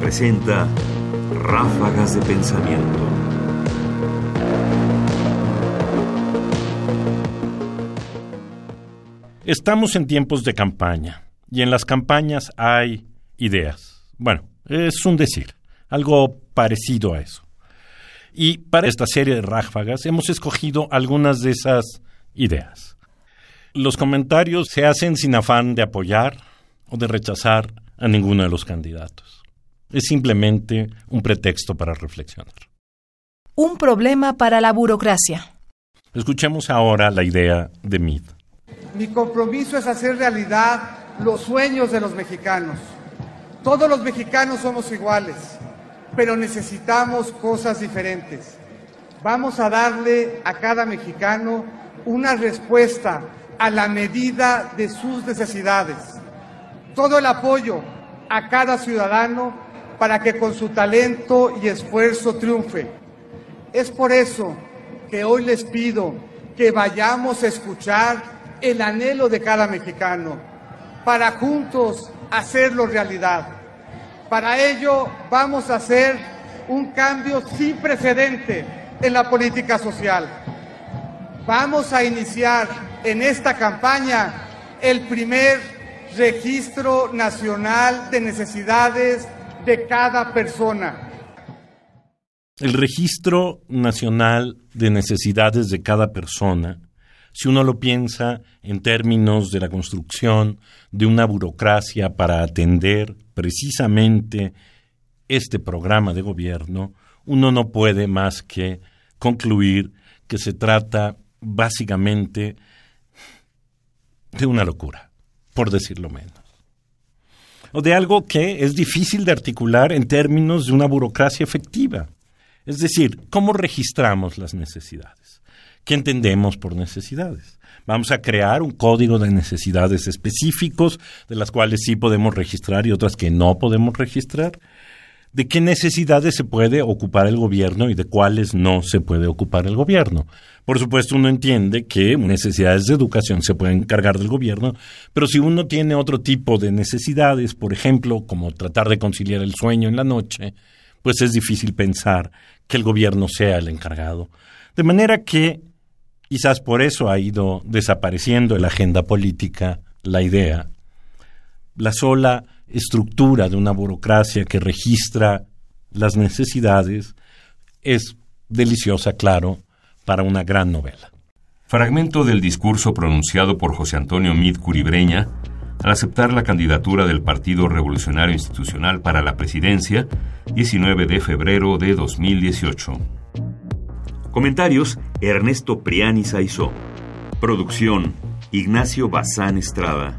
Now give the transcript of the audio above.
presenta Ráfagas de Pensamiento. Estamos en tiempos de campaña y en las campañas hay ideas. Bueno, es un decir, algo parecido a eso. Y para esta serie de ráfagas hemos escogido algunas de esas ideas. Los comentarios se hacen sin afán de apoyar o de rechazar a ninguno de los candidatos. Es simplemente un pretexto para reflexionar. Un problema para la burocracia. Escuchemos ahora la idea de Mead. Mi compromiso es hacer realidad los sueños de los mexicanos. Todos los mexicanos somos iguales, pero necesitamos cosas diferentes. Vamos a darle a cada mexicano una respuesta a la medida de sus necesidades. Todo el apoyo a cada ciudadano para que con su talento y esfuerzo triunfe. Es por eso que hoy les pido que vayamos a escuchar el anhelo de cada mexicano, para juntos hacerlo realidad. Para ello vamos a hacer un cambio sin precedente en la política social. Vamos a iniciar en esta campaña el primer registro nacional de necesidades de cada persona. El registro nacional de necesidades de cada persona, si uno lo piensa en términos de la construcción de una burocracia para atender precisamente este programa de gobierno, uno no puede más que concluir que se trata básicamente de una locura, por decirlo menos. O de algo que es difícil de articular en términos de una burocracia efectiva. Es decir, ¿cómo registramos las necesidades? ¿Qué entendemos por necesidades? Vamos a crear un código de necesidades específicos, de las cuales sí podemos registrar y otras que no podemos registrar. ¿De qué necesidades se puede ocupar el gobierno y de cuáles no se puede ocupar el gobierno? Por supuesto, uno entiende que necesidades de educación se pueden encargar del gobierno, pero si uno tiene otro tipo de necesidades, por ejemplo, como tratar de conciliar el sueño en la noche, pues es difícil pensar que el gobierno sea el encargado. De manera que quizás por eso ha ido desapareciendo en la agenda política la idea, la sola estructura de una burocracia que registra las necesidades es deliciosa, claro, para una gran novela. Fragmento del discurso pronunciado por José Antonio Mid Curibreña al aceptar la candidatura del Partido Revolucionario Institucional para la presidencia 19 de febrero de 2018. Comentarios Ernesto Priani Saizó. Producción Ignacio Bazán Estrada.